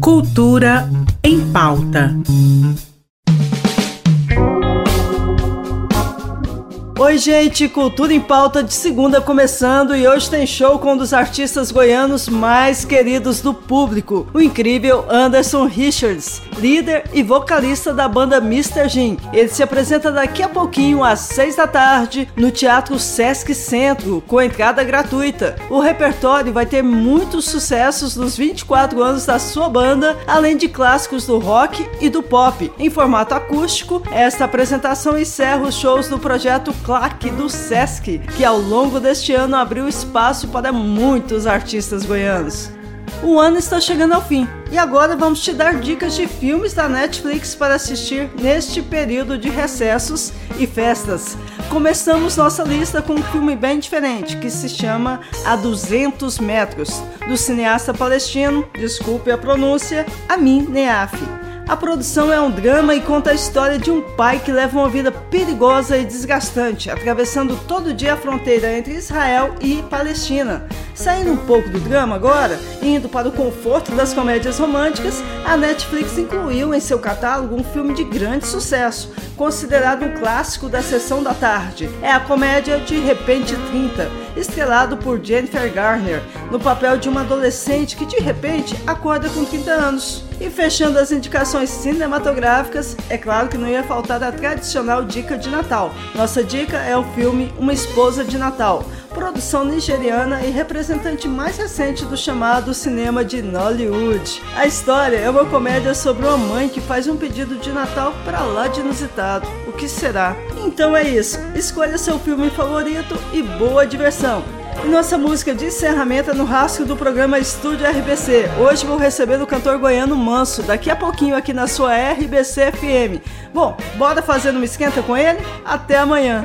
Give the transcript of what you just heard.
Cultura em pauta. Oi, gente, Cultura em Pauta de segunda começando e hoje tem show com um dos artistas goianos mais queridos do público, o incrível Anderson Richards, líder e vocalista da banda Mr. Jim. Ele se apresenta daqui a pouquinho às seis da tarde no Teatro Sesc Centro, com entrada gratuita. O repertório vai ter muitos sucessos dos 24 anos da sua banda, além de clássicos do rock e do pop. Em formato acústico, esta apresentação encerra os shows do projeto claque do Sesc, que ao longo deste ano abriu espaço para muitos artistas goianos. O ano está chegando ao fim e agora vamos te dar dicas de filmes da Netflix para assistir neste período de recessos e festas. Começamos nossa lista com um filme bem diferente que se chama A 200 Metros, do cineasta palestino, desculpe a pronúncia, Amin Neaf. A produção é um drama e conta a história de um pai que leva uma vida perigosa e desgastante, atravessando todo dia a fronteira entre Israel e Palestina. Saindo um pouco do drama agora, indo para o conforto das comédias românticas, a Netflix incluiu em seu catálogo um filme de grande sucesso, considerado um clássico da sessão da tarde. É a comédia De Repente 30, estrelado por Jennifer Garner, no papel de uma adolescente que de repente acorda com 30 anos. E fechando as indicações cinematográficas, é claro que não ia faltar a tradicional dica de Natal. Nossa dica é o filme Uma Esposa de Natal, produção nigeriana e representante mais recente do chamado cinema de Nollywood. A história é uma comédia sobre uma mãe que faz um pedido de Natal para lá de inusitado. O que será? Então é isso. Escolha seu filme favorito e boa diversão. Nossa música de encerramento é no rastro do programa Estúdio RBC. Hoje vou receber o cantor goiano Manso, daqui a pouquinho aqui na sua RBC FM. Bom, bora fazer uma esquenta com ele? Até amanhã!